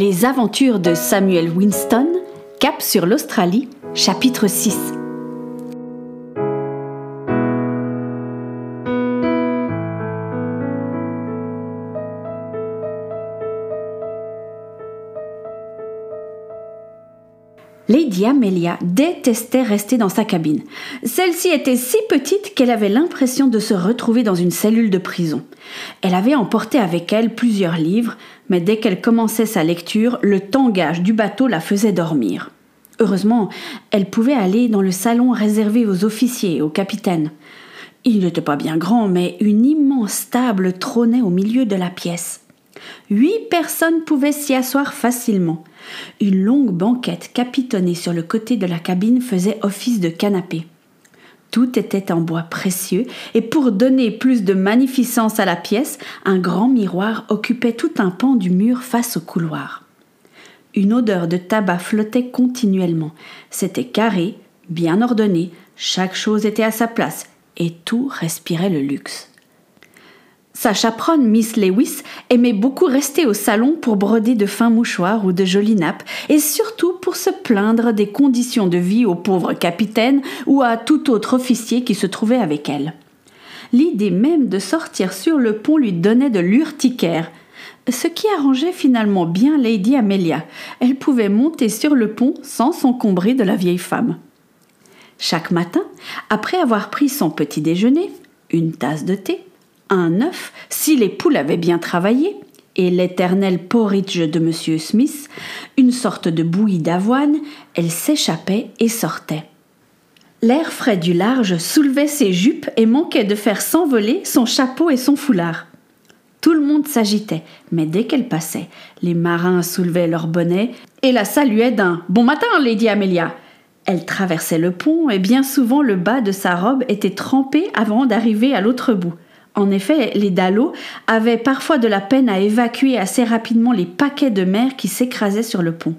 Les aventures de Samuel Winston, Cap sur l'Australie, chapitre 6. Lady Amelia détestait rester dans sa cabine. Celle-ci était si petite qu'elle avait l'impression de se retrouver dans une cellule de prison. Elle avait emporté avec elle plusieurs livres, mais dès qu'elle commençait sa lecture, le tangage du bateau la faisait dormir. Heureusement, elle pouvait aller dans le salon réservé aux officiers et aux capitaines. Il n'était pas bien grand, mais une immense table trônait au milieu de la pièce. Huit personnes pouvaient s'y asseoir facilement. Une longue banquette capitonnée sur le côté de la cabine faisait office de canapé. Tout était en bois précieux, et pour donner plus de magnificence à la pièce, un grand miroir occupait tout un pan du mur face au couloir. Une odeur de tabac flottait continuellement. C'était carré, bien ordonné, chaque chose était à sa place, et tout respirait le luxe. Sa chaperonne Miss Lewis aimait beaucoup rester au salon pour broder de fins mouchoirs ou de jolies nappes, et surtout pour se plaindre des conditions de vie au pauvre capitaine ou à tout autre officier qui se trouvait avec elle. L'idée même de sortir sur le pont lui donnait de l'urticaire, ce qui arrangeait finalement bien Lady Amelia. Elle pouvait monter sur le pont sans s'encombrer de la vieille femme. Chaque matin, après avoir pris son petit déjeuner, une tasse de thé, un œuf si les poules avaient bien travaillé, et l'éternel porridge de M. Smith, une sorte de bouillie d'avoine, elle s'échappait et sortait. L'air frais du large soulevait ses jupes et manquait de faire s'envoler son chapeau et son foulard. Tout le monde s'agitait, mais dès qu'elle passait, les marins soulevaient leur bonnet et la saluaient d'un Bon matin, Lady Amelia. Elle traversait le pont et bien souvent le bas de sa robe était trempé avant d'arriver à l'autre bout. En effet, les dallots avaient parfois de la peine à évacuer assez rapidement les paquets de mer qui s'écrasaient sur le pont.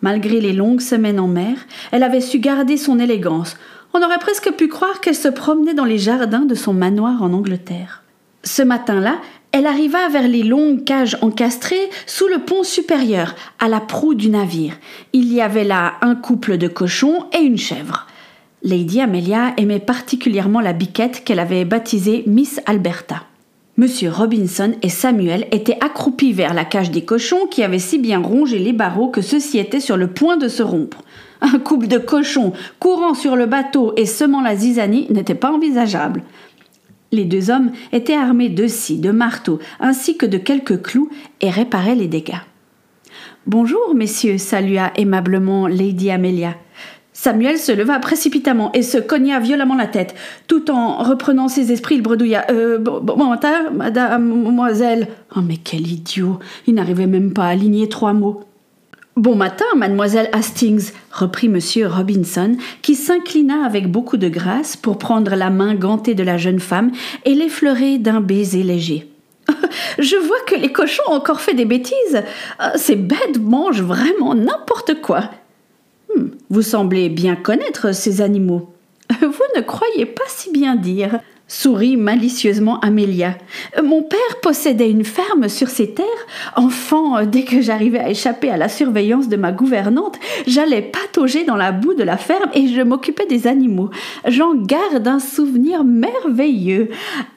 Malgré les longues semaines en mer, elle avait su garder son élégance. On aurait presque pu croire qu'elle se promenait dans les jardins de son manoir en Angleterre. Ce matin-là, elle arriva vers les longues cages encastrées sous le pont supérieur, à la proue du navire. Il y avait là un couple de cochons et une chèvre. Lady Amelia aimait particulièrement la biquette qu'elle avait baptisée Miss Alberta. Monsieur Robinson et Samuel étaient accroupis vers la cage des cochons qui avaient si bien rongé les barreaux que ceux-ci étaient sur le point de se rompre. Un couple de cochons courant sur le bateau et semant la zizanie n'était pas envisageable. Les deux hommes étaient armés de scies, de marteaux, ainsi que de quelques clous et réparaient les dégâts. Bonjour, messieurs, salua aimablement Lady Amelia. Samuel se leva précipitamment et se cogna violemment la tête. Tout en reprenant ses esprits, il bredouilla. Euh, bon, bon matin, mademoiselle? Oh, mais quel idiot Il n'arrivait même pas à aligner trois mots. Bon matin, mademoiselle Hastings, reprit monsieur Robinson, qui s'inclina avec beaucoup de grâce pour prendre la main gantée de la jeune femme et l'effleurer d'un baiser léger. Je vois que les cochons ont encore fait des bêtises. Euh, ces bêtes mangent vraiment n'importe quoi. Hmm, vous semblez bien connaître ces animaux. Vous ne croyez pas si bien dire, sourit malicieusement Amélia. Mon père possédait une ferme sur ces terres. Enfant, dès que j'arrivais à échapper à la surveillance de ma gouvernante, j'allais patauger dans la boue de la ferme et je m'occupais des animaux. J'en garde un souvenir merveilleux,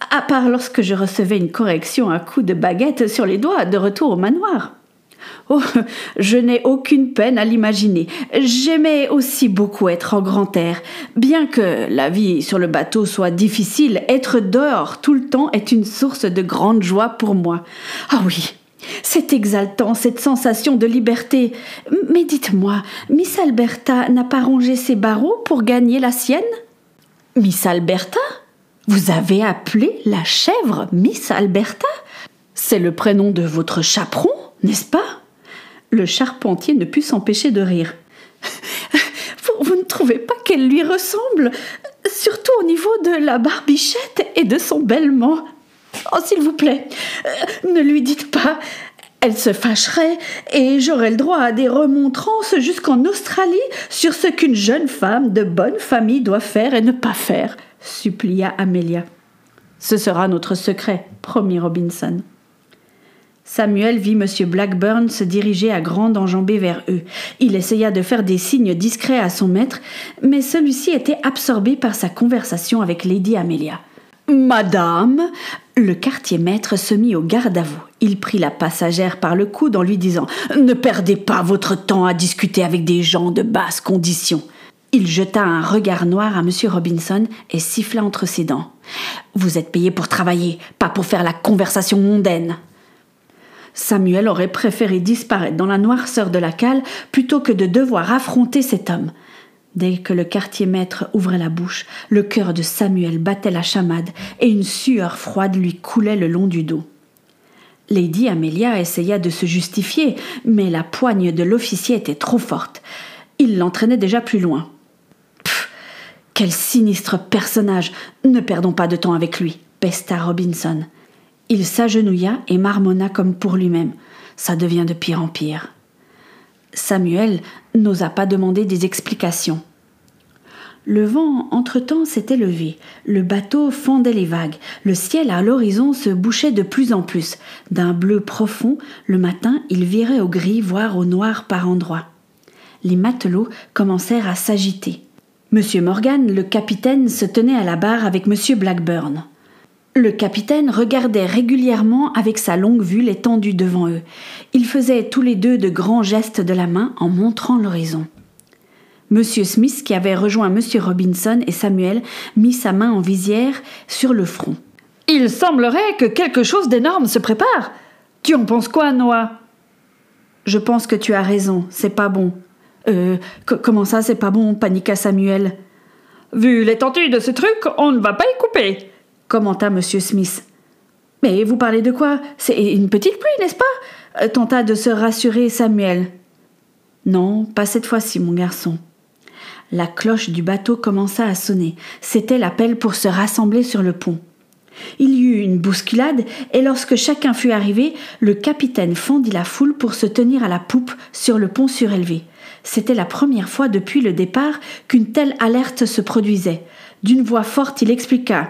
à part lorsque je recevais une correction à coups de baguette sur les doigts de retour au manoir. Oh, je n'ai aucune peine à l'imaginer. J'aimais aussi beaucoup être en grand air. Bien que la vie sur le bateau soit difficile, être dehors tout le temps est une source de grande joie pour moi. Ah oui, c'est exaltant, cette sensation de liberté. Mais dites-moi, Miss Alberta n'a pas rongé ses barreaux pour gagner la sienne? Miss Alberta? Vous avez appelé la chèvre Miss Alberta? C'est le prénom de votre chaperon, n'est-ce pas? Le charpentier ne put s'empêcher de rire. Vous, ne trouvez pas qu'elle lui ressemble Surtout au niveau de la barbichette et de son bêlement. Oh, s'il vous plaît, euh, ne lui dites pas. Elle se fâcherait et j'aurais le droit à des remontrances jusqu'en Australie sur ce qu'une jeune femme de bonne famille doit faire et ne pas faire, supplia Amelia. Ce sera notre secret, promit Robinson. Samuel vit M. Blackburn se diriger à grande enjambée vers eux. Il essaya de faire des signes discrets à son maître, mais celui-ci était absorbé par sa conversation avec Lady Amelia. Madame Le quartier maître se mit au garde à vous. Il prit la passagère par le coude en lui disant Ne perdez pas votre temps à discuter avec des gens de basse condition. Il jeta un regard noir à M. Robinson et siffla entre ses dents. Vous êtes payé pour travailler, pas pour faire la conversation mondaine. Samuel aurait préféré disparaître dans la noirceur de la cale plutôt que de devoir affronter cet homme. Dès que le quartier maître ouvrait la bouche, le cœur de Samuel battait la chamade et une sueur froide lui coulait le long du dos. Lady Amelia essaya de se justifier, mais la poigne de l'officier était trop forte. Il l'entraînait déjà plus loin. Pfff Quel sinistre personnage Ne perdons pas de temps avec lui, pesta Robinson. Il s'agenouilla et marmonna comme pour lui-même. Ça devient de pire en pire. Samuel n'osa pas demander des explications. Le vent, entre-temps, s'était levé. Le bateau fendait les vagues. Le ciel à l'horizon se bouchait de plus en plus. D'un bleu profond, le matin, il virait au gris, voire au noir par endroits. Les matelots commencèrent à s'agiter. Monsieur Morgan, le capitaine, se tenait à la barre avec Monsieur Blackburn. Le capitaine regardait régulièrement avec sa longue vue l'étendue devant eux. Ils faisaient tous les deux de grands gestes de la main en montrant l'horizon. Monsieur Smith, qui avait rejoint Monsieur Robinson et Samuel, mit sa main en visière sur le front. Il semblerait que quelque chose d'énorme se prépare. Tu en penses quoi, Noah? Je pense que tu as raison, c'est pas bon. Euh, comment ça, c'est pas bon? Paniqua Samuel. Vu l'étendue de ce truc, on ne va pas y couper commenta M. Smith. Mais vous parlez de quoi? C'est une petite pluie, n'est-ce pas? Tenta de se rassurer Samuel. Non, pas cette fois-ci, mon garçon. La cloche du bateau commença à sonner. C'était l'appel pour se rassembler sur le pont. Il y eut une bousculade, et lorsque chacun fut arrivé, le capitaine fendit la foule pour se tenir à la poupe sur le pont surélevé. C'était la première fois depuis le départ qu'une telle alerte se produisait. D'une voix forte, il expliqua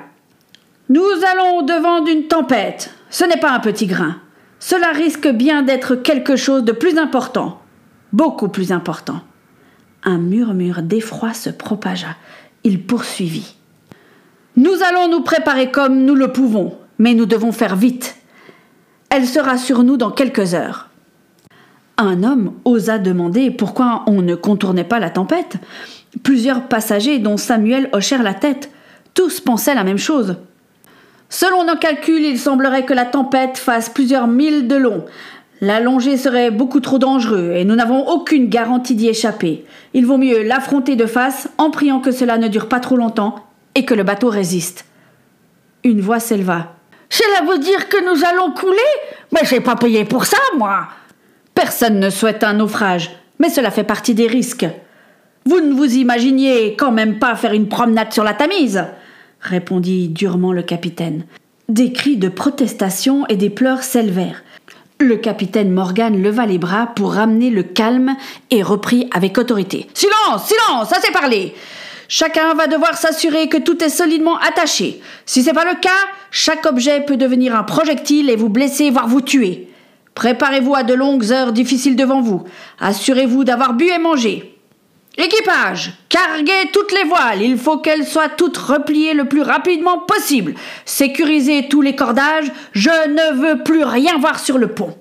nous allons au-devant d'une tempête. Ce n'est pas un petit grain. Cela risque bien d'être quelque chose de plus important. Beaucoup plus important. Un murmure d'effroi se propagea. Il poursuivit. Nous allons nous préparer comme nous le pouvons, mais nous devons faire vite. Elle sera sur nous dans quelques heures. Un homme osa demander pourquoi on ne contournait pas la tempête. Plusieurs passagers, dont Samuel, hochèrent la tête. Tous pensaient la même chose. Selon nos calculs, il semblerait que la tempête fasse plusieurs milles de long. L'allonger serait beaucoup trop dangereux et nous n'avons aucune garantie d'y échapper. Il vaut mieux l'affronter de face en priant que cela ne dure pas trop longtemps et que le bateau résiste. Une voix s'éleva. Cela veut dire que nous allons couler Mais j'ai pas payé pour ça, moi Personne ne souhaite un naufrage, mais cela fait partie des risques. Vous ne vous imaginiez quand même pas faire une promenade sur la Tamise répondit durement le capitaine. Des cris de protestation et des pleurs s'élevèrent. Le capitaine Morgan leva les bras pour ramener le calme et reprit avec autorité. Silence, silence, assez parlé. Chacun va devoir s'assurer que tout est solidement attaché. Si c'est pas le cas, chaque objet peut devenir un projectile et vous blesser, voire vous tuer. Préparez-vous à de longues heures difficiles devant vous. Assurez-vous d'avoir bu et mangé. Équipage, carguez toutes les voiles, il faut qu'elles soient toutes repliées le plus rapidement possible. Sécurisez tous les cordages, je ne veux plus rien voir sur le pont.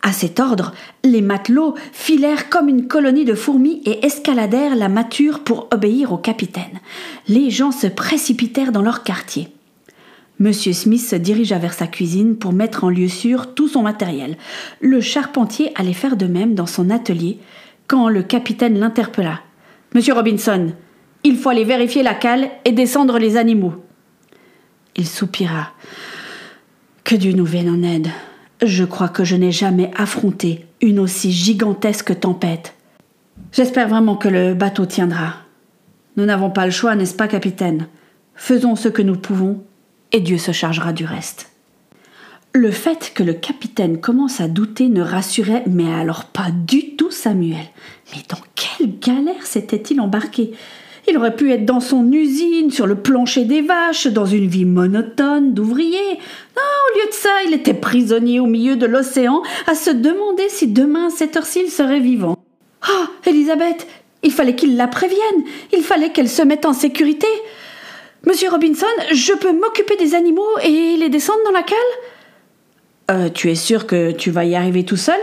À cet ordre, les matelots filèrent comme une colonie de fourmis et escaladèrent la mâture pour obéir au capitaine. Les gens se précipitèrent dans leur quartier. Monsieur Smith se dirigea vers sa cuisine pour mettre en lieu sûr tout son matériel. Le charpentier allait faire de même dans son atelier, le capitaine l'interpella. Monsieur Robinson, il faut aller vérifier la cale et descendre les animaux. Il soupira. Que Dieu nous vienne en aide. Je crois que je n'ai jamais affronté une aussi gigantesque tempête. J'espère vraiment que le bateau tiendra. Nous n'avons pas le choix, n'est-ce pas, capitaine? Faisons ce que nous pouvons, et Dieu se chargera du reste. Le fait que le capitaine commence à douter ne rassurait mais alors pas du tout Samuel. Mais dans quelle galère s'était-il embarqué? Il aurait pu être dans son usine, sur le plancher des vaches, dans une vie monotone d'ouvrier. Non, au lieu de ça, il était prisonnier au milieu de l'océan, à se demander si demain, à cette heure-ci, il serait vivant. Ah, Elisabeth, il fallait qu'il la prévienne, il fallait qu'elle se mette en sécurité. Monsieur Robinson, je peux m'occuper des animaux et les descendre dans la cale? Euh, Tu es sûr que tu vas y arriver tout seul?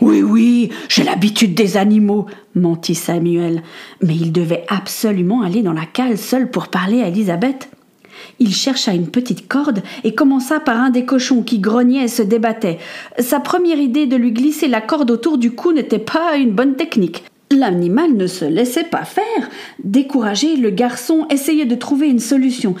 Oui, oui, j'ai l'habitude des animaux, mentit Samuel. Mais il devait absolument aller dans la cale seul pour parler à Elisabeth. Il chercha une petite corde et commença par un des cochons qui grognait et se débattait. Sa première idée de lui glisser la corde autour du cou n'était pas une bonne technique. L'animal ne se laissait pas faire. Découragé, le garçon essayait de trouver une solution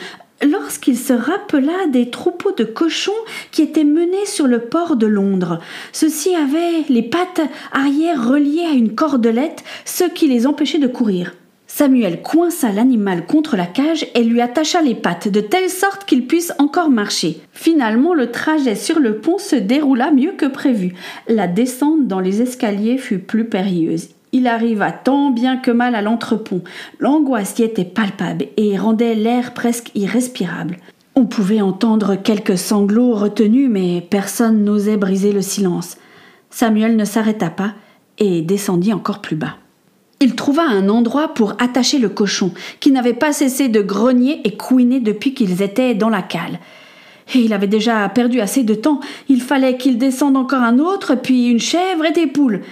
lorsqu'il se rappela des troupeaux de cochons qui étaient menés sur le port de Londres. Ceux-ci avaient les pattes arrière reliées à une cordelette, ce qui les empêchait de courir. Samuel coinça l'animal contre la cage et lui attacha les pattes de telle sorte qu'il puisse encore marcher. Finalement, le trajet sur le pont se déroula mieux que prévu. La descente dans les escaliers fut plus périlleuse. Il arriva tant bien que mal à l'entrepont. L'angoisse y était palpable et rendait l'air presque irrespirable. On pouvait entendre quelques sanglots retenus, mais personne n'osait briser le silence. Samuel ne s'arrêta pas et descendit encore plus bas. Il trouva un endroit pour attacher le cochon, qui n'avait pas cessé de grogner et couiner depuis qu'ils étaient dans la cale. Et il avait déjà perdu assez de temps. Il fallait qu'il descende encore un autre, puis une chèvre et des poules.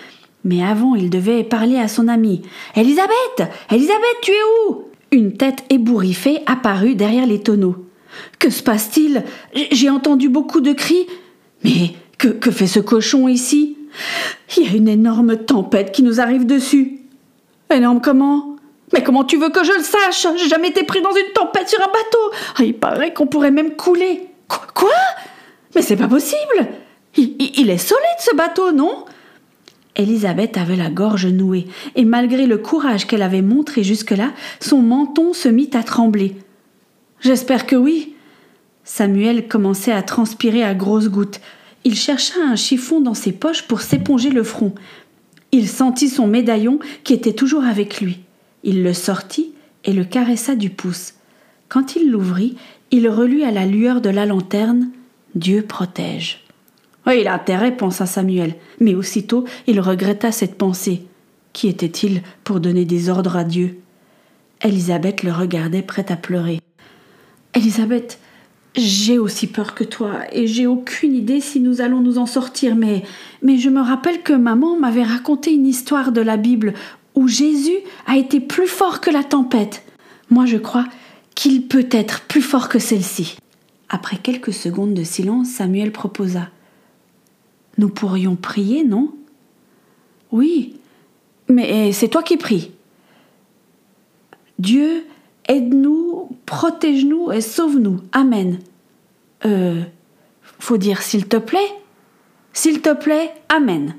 Mais avant, il devait parler à son ami. Elisabeth Elisabeth, tu es où? Une tête ébouriffée apparut derrière les tonneaux. Que se passe-t-il? J'ai entendu beaucoup de cris. Mais que, fait ce cochon ici? Il y a une énorme tempête qui nous arrive dessus. Énorme comment? Mais comment tu veux que je le sache? J'ai jamais été pris dans une tempête sur un bateau. Ah, il paraît qu'on pourrait même couler. Quoi Mais c'est pas possible. Il est solide ce bateau, non? Elisabeth avait la gorge nouée, et malgré le courage qu'elle avait montré jusque-là, son menton se mit à trembler. J'espère que oui. Samuel commençait à transpirer à grosses gouttes. Il chercha un chiffon dans ses poches pour s'éponger le front. Il sentit son médaillon qui était toujours avec lui. Il le sortit et le caressa du pouce. Quand il l'ouvrit, il relut à la lueur de la lanterne Dieu protège. Oui, il a intérêt, pensa Samuel, mais aussitôt il regretta cette pensée. Qui était-il pour donner des ordres à Dieu? Elisabeth le regardait prête à pleurer. Elisabeth, j'ai aussi peur que toi, et j'ai aucune idée si nous allons nous en sortir, mais, mais je me rappelle que maman m'avait raconté une histoire de la Bible où Jésus a été plus fort que la tempête. Moi je crois qu'il peut être plus fort que celle-ci. Après quelques secondes de silence, Samuel proposa. Nous pourrions prier, non? Oui, mais c'est toi qui pries. Dieu, aide-nous, protège-nous et sauve-nous. Amen. Euh, faut dire s'il te plaît S'il te plaît, Amen.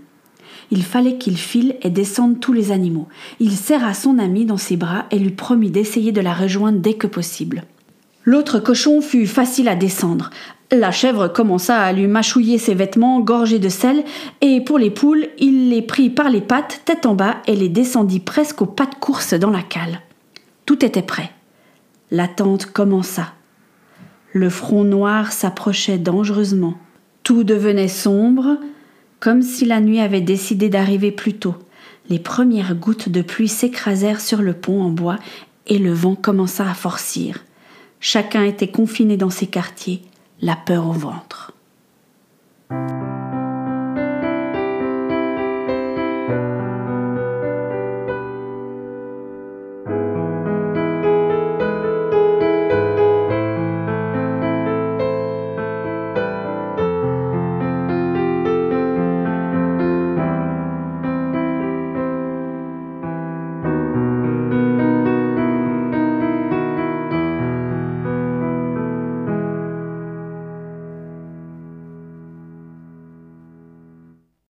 Il fallait qu'il file et descende tous les animaux. Il serra son ami dans ses bras et lui promit d'essayer de la rejoindre dès que possible. L'autre cochon fut facile à descendre. La chèvre commença à lui mâchouiller ses vêtements gorgés de sel, et pour les poules, il les prit par les pattes, tête en bas, et les descendit presque aux pas de course dans la cale. Tout était prêt. L'attente commença. Le front noir s'approchait dangereusement. Tout devenait sombre, comme si la nuit avait décidé d'arriver plus tôt. Les premières gouttes de pluie s'écrasèrent sur le pont en bois et le vent commença à forcir. Chacun était confiné dans ses quartiers, la peur au ventre.